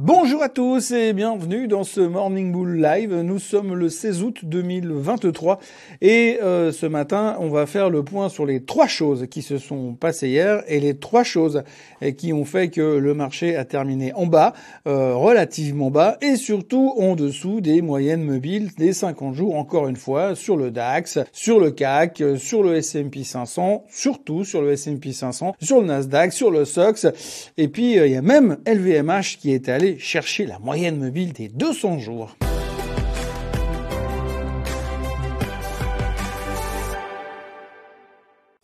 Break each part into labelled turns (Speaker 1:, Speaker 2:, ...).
Speaker 1: Bonjour à tous et bienvenue dans ce Morning Bull Live. Nous sommes le 16 août 2023 et euh, ce matin on va faire le point sur les trois choses qui se sont passées hier et les trois choses qui ont fait que le marché a terminé en bas, euh, relativement bas et surtout en dessous des moyennes mobiles des 50 jours encore une fois sur le DAX, sur le CAC, sur le S&P 500, surtout sur le S&P 500, sur le Nasdaq, sur le SOX et puis euh, il y a même LVMH qui est allé chercher la moyenne mobile des 200 jours.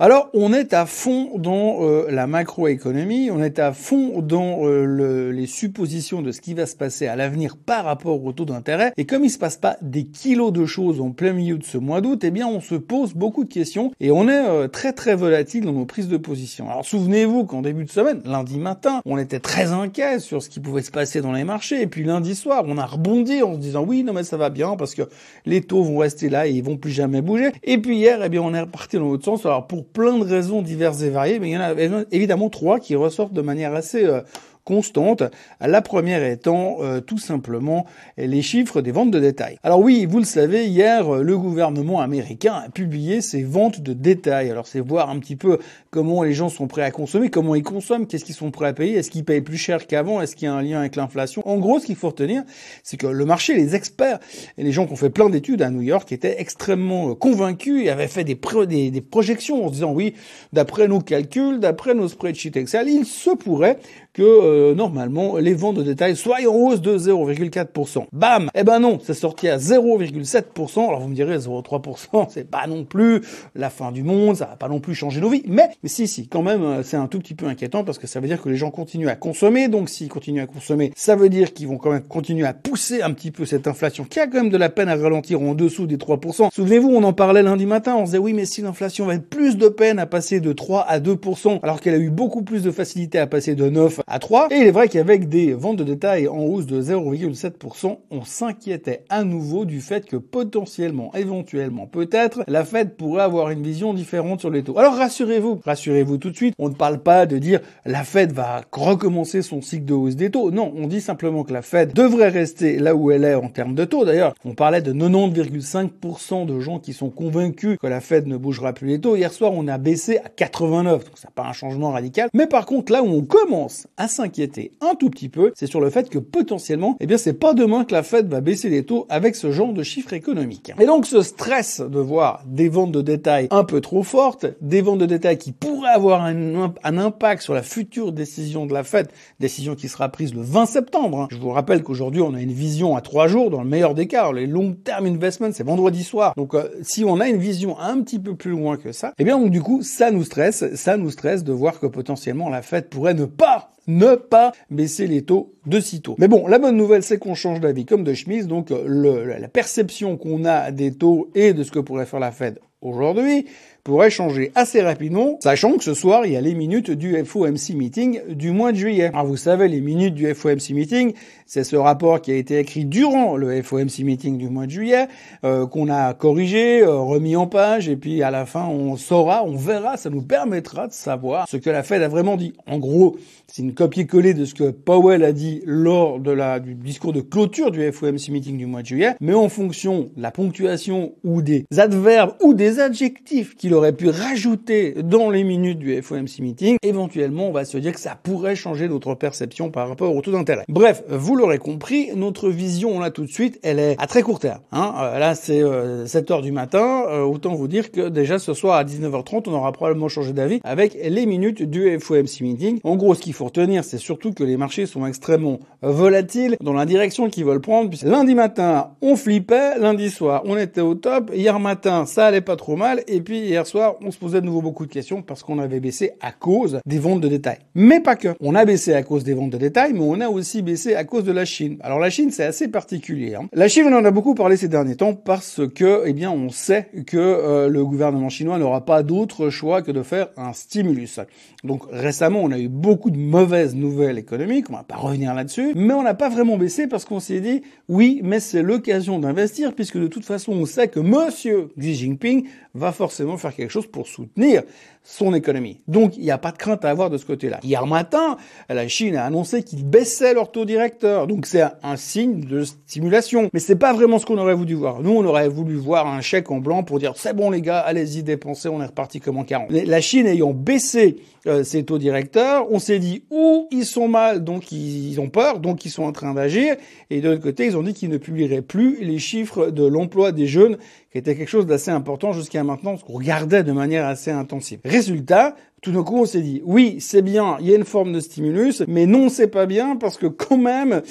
Speaker 1: Alors, on est à fond dans euh, la macroéconomie, on est à fond dans euh, les suppositions de ce qui va se passer à l'avenir par rapport au taux d'intérêt. Et comme il se passe pas des kilos de choses en plein milieu de ce mois d'août, eh bien, on se pose beaucoup de questions et on est euh, très très volatile dans nos prises de position. Alors, souvenez-vous qu'en début de semaine, lundi matin, on était très inquiet sur ce qui pouvait se passer dans les marchés. Et puis lundi soir, on a rebondi en se disant oui, non mais ça va bien parce que les taux vont rester là et ils vont plus jamais bouger. Et puis hier, eh bien, on est reparti dans l'autre sens. Alors pour plein de raisons diverses et variées, mais il y en a évidemment trois qui ressortent de manière assez euh, constante. La première étant euh, tout simplement les chiffres des ventes de détail. Alors oui, vous le savez, hier, le gouvernement américain a publié ses ventes de détail. Alors c'est voir un petit peu comment les gens sont prêts à consommer, comment ils consomment, qu'est-ce qu'ils sont prêts à payer, est-ce qu'ils payent plus cher qu'avant, est-ce qu'il y a un lien avec l'inflation. En gros, ce qu'il faut retenir, c'est que le marché, les experts et les gens qui ont fait plein d'études à New York étaient extrêmement euh, convaincus et avaient fait des, des, des projections en se disant oui, d'après nos calculs, d'après nos spreadsheets Excel, il se pourrait que euh, normalement les ventes de détail soient en hausse de 0,4%. Bam Eh ben non, c'est sorti à 0,7%. Alors vous me direz 0,3%, c'est pas non plus la fin du monde, ça va pas non plus changer nos vies, mais, si si, quand même euh, c'est un tout petit peu inquiétant parce que ça veut dire que les gens continuent à consommer. Donc s'ils continuent à consommer, ça veut dire qu'ils vont quand même continuer à pousser un petit peu cette inflation qui a quand même de la peine à ralentir en dessous des 3%. Souvenez-vous, on en parlait lundi matin, on se disait oui, mais si l'inflation va être plus de peine à passer de 3 à 2% alors qu'elle a eu beaucoup plus de facilité à passer de 9 à 3. Et il est vrai qu'avec des ventes de détail en hausse de 0,7%, on s'inquiétait à nouveau du fait que potentiellement, éventuellement, peut-être, la Fed pourrait avoir une vision différente sur les taux. Alors rassurez-vous, rassurez-vous tout de suite, on ne parle pas de dire la Fed va recommencer son cycle de hausse des taux. Non, on dit simplement que la Fed devrait rester là où elle est en termes de taux. D'ailleurs, on parlait de 90,5% de gens qui sont convaincus que la Fed ne bougera plus les taux. Hier soir, on a baissé à 89, donc ça pas un changement radical. Mais par contre, là où on commence à s'inquiéter un tout petit peu, c'est sur le fait que potentiellement, eh bien, c'est pas demain que la Fed va baisser les taux avec ce genre de chiffres économiques. Et donc, ce stress de voir des ventes de détail un peu trop fortes, des ventes de détail qui pourraient avoir un, impact sur la future décision de la Fed, décision qui sera prise le 20 septembre. Hein. Je vous rappelle qu'aujourd'hui, on a une vision à trois jours, dans le meilleur des cas. Les long term investments, c'est vendredi soir. Donc, euh, si on a une vision un petit peu plus loin que ça, eh bien, donc, du coup, ça nous stresse, ça nous stresse de voir que potentiellement la Fed pourrait ne pas ne pas baisser les taux de sitôt. Mais bon, la bonne nouvelle, c'est qu'on change d'avis comme de chemise, donc la perception qu'on a des taux et de ce que pourrait faire la Fed aujourd'hui pourrait changer assez rapidement, sachant que ce soir, il y a les minutes du FOMC meeting du mois de juillet. Alors vous savez, les minutes du FOMC meeting, c'est ce rapport qui a été écrit durant le FOMC meeting du mois de juillet, euh, qu'on a corrigé, euh, remis en page, et puis à la fin, on saura, on verra, ça nous permettra de savoir ce que la Fed a vraiment dit. En gros, c'est une copier-coller de ce que Powell a dit lors de la, du discours de clôture du FOMC meeting du mois de juillet, mais en fonction de la ponctuation ou des adverbes ou des adjectifs qu'il aurait pu rajouter dans les minutes du FOMC meeting, éventuellement, on va se dire que ça pourrait changer notre perception par rapport au taux d'intérêt. Bref, vous l'aurez compris, notre vision là tout de suite, elle est à très court terme. Hein. Euh, là, c'est 7 euh, heures du matin. Euh, autant vous dire que déjà ce soir à 19h30, on aura probablement changé d'avis avec les minutes du FOMC meeting. En gros, ce qu'il faut retenir, c'est surtout que les marchés sont extrêmement volatiles dans la direction qu'ils veulent prendre. Puis lundi matin, on flippait, lundi soir, on était au top. Hier matin, ça allait pas trop mal, et puis hier soir, on se posait de nouveau beaucoup de questions parce qu'on avait baissé à cause des ventes de détail. Mais pas que. On a baissé à cause des ventes de détail, mais on a aussi baissé à cause de la Chine. Alors la Chine, c'est assez particulier. Hein. La Chine, on en a beaucoup parlé ces derniers temps parce que, eh bien, on sait que euh, le gouvernement chinois n'aura pas d'autre choix que de faire un stimulus. Donc récemment, on a eu beaucoup de mauvaises nouvelles économiques. On va pas revenir là-dessus, mais on n'a pas vraiment baissé parce qu'on s'est dit, oui, mais c'est l'occasion d'investir puisque de toute façon, on sait que Monsieur Xi Jinping va forcément faire quelque chose pour soutenir son économie. Donc, il n'y a pas de crainte à avoir de ce côté-là. Hier matin, la Chine a annoncé qu'ils baissaient leur taux directeur. Donc, c'est un signe de stimulation. Mais c'est pas vraiment ce qu'on aurait voulu voir. Nous, on aurait voulu voir un chèque en blanc pour dire, c'est bon les gars, allez-y dépenser, on est reparti comme en 40. La Chine ayant baissé euh, ses taux directeurs, on s'est dit, ou ils sont mal, donc ils ont peur, donc ils sont en train d'agir. Et de l'autre côté, ils ont dit qu'ils ne publieraient plus les chiffres de l'emploi des jeunes qui était quelque chose d'assez important jusqu'à maintenant, ce qu'on regardait de manière assez intensive. Résultat, tout d'un coup, on s'est dit, oui, c'est bien, il y a une forme de stimulus, mais non, c'est pas bien, parce que quand même,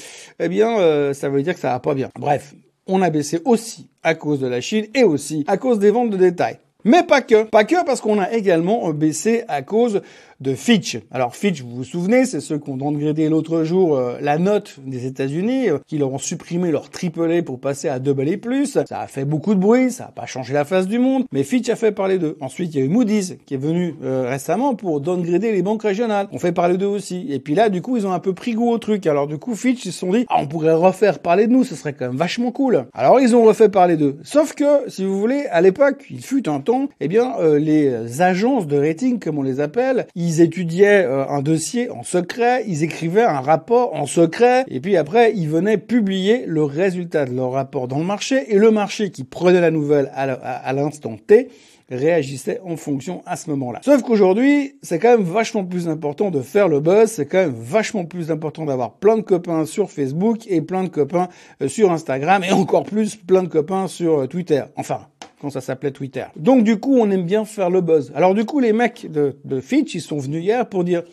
Speaker 1: eh bien, euh, ça veut dire que ça va pas bien. Bref, on a baissé aussi à cause de la Chine et aussi à cause des ventes de détail. Mais pas que. Pas que parce qu'on a également baissé à cause de Fitch. Alors Fitch, vous vous souvenez, c'est ceux qui ont downgradé l'autre jour euh, la note des États-Unis, euh, qui leur ont supprimé leur triple pour passer à double A+. Ça a fait beaucoup de bruit, ça n'a pas changé la face du monde, mais Fitch a fait parler d'eux. Ensuite, il y a eu Moody's qui est venu euh, récemment pour downgrader les banques régionales. On fait parler d'eux aussi. Et puis là, du coup, ils ont un peu pris goût au truc. Alors du coup, Fitch, ils se sont dit, ah, on pourrait refaire parler de nous, ce serait quand même vachement cool. Alors ils ont refait parler d'eux. Sauf que, si vous voulez, à l'époque, il fut un temps, eh bien, les agences de rating, comme on les appelle, ils ils étudiaient euh, un dossier en secret, ils écrivaient un rapport en secret, et puis après, ils venaient publier le résultat de leur rapport dans le marché, et le marché qui prenait la nouvelle à l'instant T, réagissait en fonction à ce moment-là. Sauf qu'aujourd'hui, c'est quand même vachement plus important de faire le buzz, c'est quand même vachement plus important d'avoir plein de copains sur Facebook et plein de copains euh, sur Instagram et encore plus plein de copains sur euh, Twitter. Enfin, ça s'appelait Twitter. Donc du coup, on aime bien faire le buzz. Alors du coup, les mecs de, Fitch, ils sont venus hier pour dire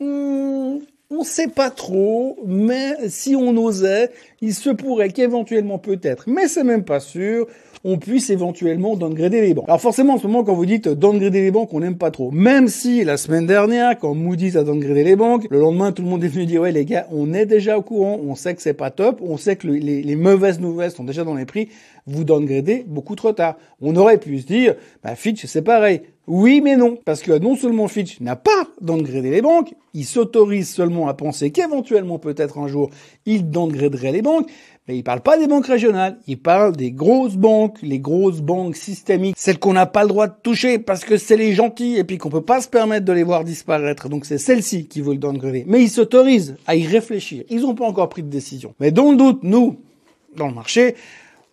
Speaker 1: hmm, on sait pas trop, mais si on osait, il se pourrait qu'éventuellement peut-être, mais c'est même pas sûr, on puisse éventuellement downgrader les banques. Alors forcément, en ce moment, quand vous dites downgrader les banques, on n'aime pas trop. Même si la semaine dernière, quand Moody's a downgradé les banques, le lendemain, tout le monde est venu dire, ouais les gars, on est déjà au courant, on sait que c'est pas top, on sait que les, mauvaises nouvelles sont déjà dans les prix, vous downgradez beaucoup trop tard. On aurait pu se dire, bah Fitch, c'est pareil. Oui, mais non. Parce que non seulement Fitch n'a pas downgradé les banques, il s'autorise seulement à penser qu'éventuellement, peut-être un jour, il downgraderait les banques, mais il parle pas des banques régionales, il parle des grosses banques, les grosses banques systémiques, celles qu'on n'a pas le droit de toucher parce que c'est les gentils et puis qu'on peut pas se permettre de les voir disparaître. Donc c'est celles-ci qui veulent downgrader. Mais ils s'autorisent à y réfléchir. Ils n'ont pas encore pris de décision. Mais dans le doute, nous, dans le marché,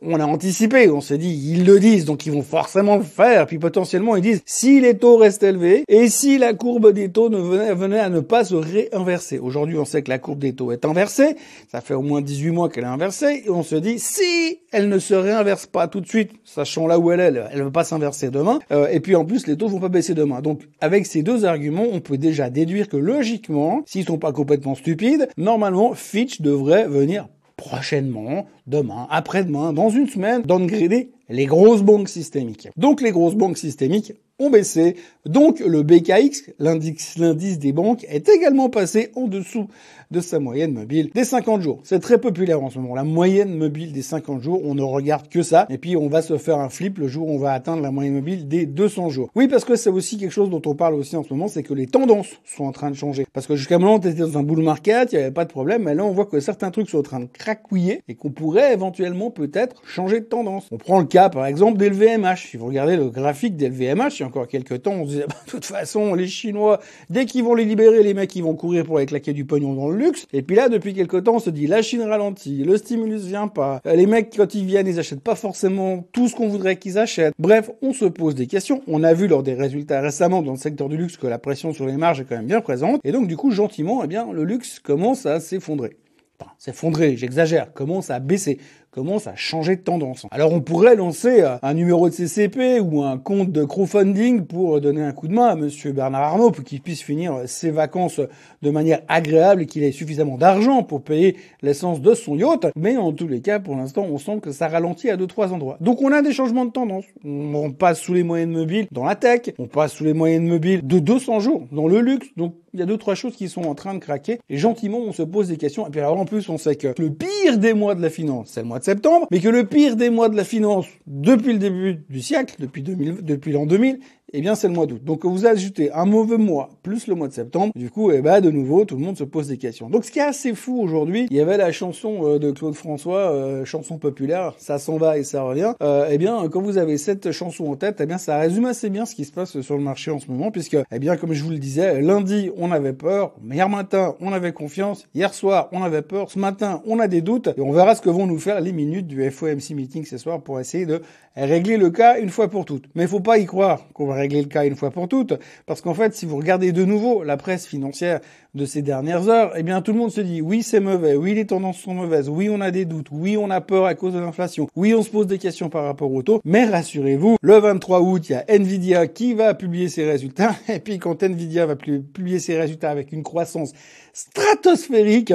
Speaker 1: on a anticipé, on s'est dit, ils le disent, donc ils vont forcément le faire. Puis potentiellement, ils disent, si les taux restent élevés et si la courbe des taux ne venait, à ne pas se réinverser. Aujourd'hui, on sait que la courbe des taux est inversée. Ça fait au moins 18 mois qu'elle est inversée. Et on se dit, si elle ne se réinverse pas tout de suite, sachant là où elle est, elle ne va pas s'inverser demain. Euh, et puis en plus, les taux vont pas baisser demain. Donc avec ces deux arguments, on peut déjà déduire que logiquement, s'ils sont pas complètement stupides, normalement, Fitch devrait venir prochainement, demain, après-demain, dans une semaine, downgrader les grosses banques systémiques. Donc les grosses banques systémiques ont baissé. Donc le BKX, l'indice des banques, est également passé en dessous de sa moyenne mobile des 50 jours. C'est très populaire en ce moment. La moyenne mobile des 50 jours, on ne regarde que ça. Et puis on va se faire un flip le jour où on va atteindre la moyenne mobile des 200 jours. Oui, parce que c'est aussi quelque chose dont on parle aussi en ce moment, c'est que les tendances sont en train de changer. Parce que jusqu'à maintenant, on était dans un bull market, il n'y avait pas de problème, mais là on voit que certains trucs sont en train de cracouiller et qu'on pourrait éventuellement peut-être changer de tendance. On prend le cas par exemple des. Si vous regardez le graphique des LVMH, il y a encore quelques temps, on se disait, bah, de toute façon, les Chinois, dès qu'ils vont les libérer, les mecs, ils vont courir pour aller claquer du pognon dans le luxe. Et puis là, depuis quelques temps, on se dit, la Chine ralentit, le stimulus vient pas, les mecs, quand ils viennent, ils achètent pas forcément tout ce qu'on voudrait qu'ils achètent. Bref, on se pose des questions. On a vu lors des résultats récemment dans le secteur du luxe que la pression sur les marges est quand même bien présente. Et donc, du coup, gentiment, eh bien, le luxe commence à s'effondrer. Enfin, s'effondrer, j'exagère, commence à baisser commence à changer de tendance. Alors on pourrait lancer euh, un numéro de CCP ou un compte de crowdfunding pour donner un coup de main à monsieur Bernard Arnault pour qu'il puisse finir ses vacances de manière agréable et qu'il ait suffisamment d'argent pour payer l'essence de son yacht. Mais en tous les cas, pour l'instant, on sent que ça ralentit à deux, trois endroits. Donc on a des changements de tendance. On passe sous les moyennes mobiles dans la tech, on passe sous les moyennes mobiles de 200 jours dans le luxe. Donc il y a deux, trois choses qui sont en train de craquer. Et gentiment, on se pose des questions. Et puis alors en plus, on sait que le pire des mois de la finance, c'est le mois septembre, mais que le pire des mois de la finance depuis le début du siècle, depuis 2000, depuis l'an 2000, eh bien c'est le mois d'août. Donc vous ajoutez un mauvais mois plus le mois de septembre. Du coup, eh ben de nouveau, tout le monde se pose des questions. Donc ce qui est assez fou aujourd'hui, il y avait la chanson euh, de Claude François, euh, chanson populaire, ça s'en va et ça revient. Euh, eh bien, quand vous avez cette chanson en tête, eh bien ça résume assez bien ce qui se passe sur le marché en ce moment, puisque, eh bien, comme je vous le disais, lundi on avait peur, hier matin on avait confiance, hier soir on avait peur, ce matin on a des doutes, et on verra ce que vont nous faire les minutes du FOMC meeting ce soir pour essayer de régler le cas une fois pour toutes. Mais il faut pas y croire qu'on va régler le cas une fois pour toutes, parce qu'en fait, si vous regardez de nouveau la presse financière de ces dernières heures, eh bien tout le monde se dit oui c'est mauvais, oui les tendances sont mauvaises, oui on a des doutes, oui on a peur à cause de l'inflation, oui on se pose des questions par rapport au taux, mais rassurez-vous, le 23 août, il y a Nvidia qui va publier ses résultats, et puis quand Nvidia va publier ses résultats avec une croissance stratosphérique,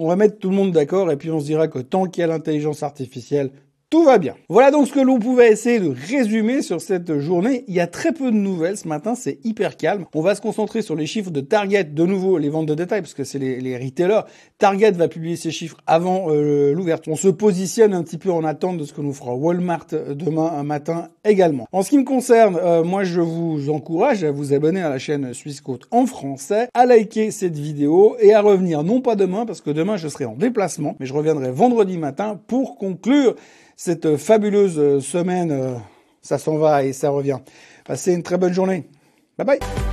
Speaker 1: on va mettre tout le monde d'accord. Et puis on se dira que tant qu'il y a l'intelligence artificielle, tout va bien. Voilà donc ce que l'on pouvait essayer de résumer sur cette journée. Il y a très peu de nouvelles ce matin, c'est hyper calme. On va se concentrer sur les chiffres de Target, de nouveau les ventes de détail, parce que c'est les, retailers. Target va publier ses chiffres avant euh, l'ouverture. On se positionne un petit peu en attente de ce que nous fera Walmart demain un matin également. En ce qui me concerne, euh, moi je vous encourage à vous abonner à la chaîne Suisse en français, à liker cette vidéo et à revenir non pas demain, parce que demain je serai en déplacement, mais je reviendrai vendredi matin pour conclure cette fabuleuse euh, semaine. Euh, ça s'en va et ça revient. Passez une très bonne journée. Bye bye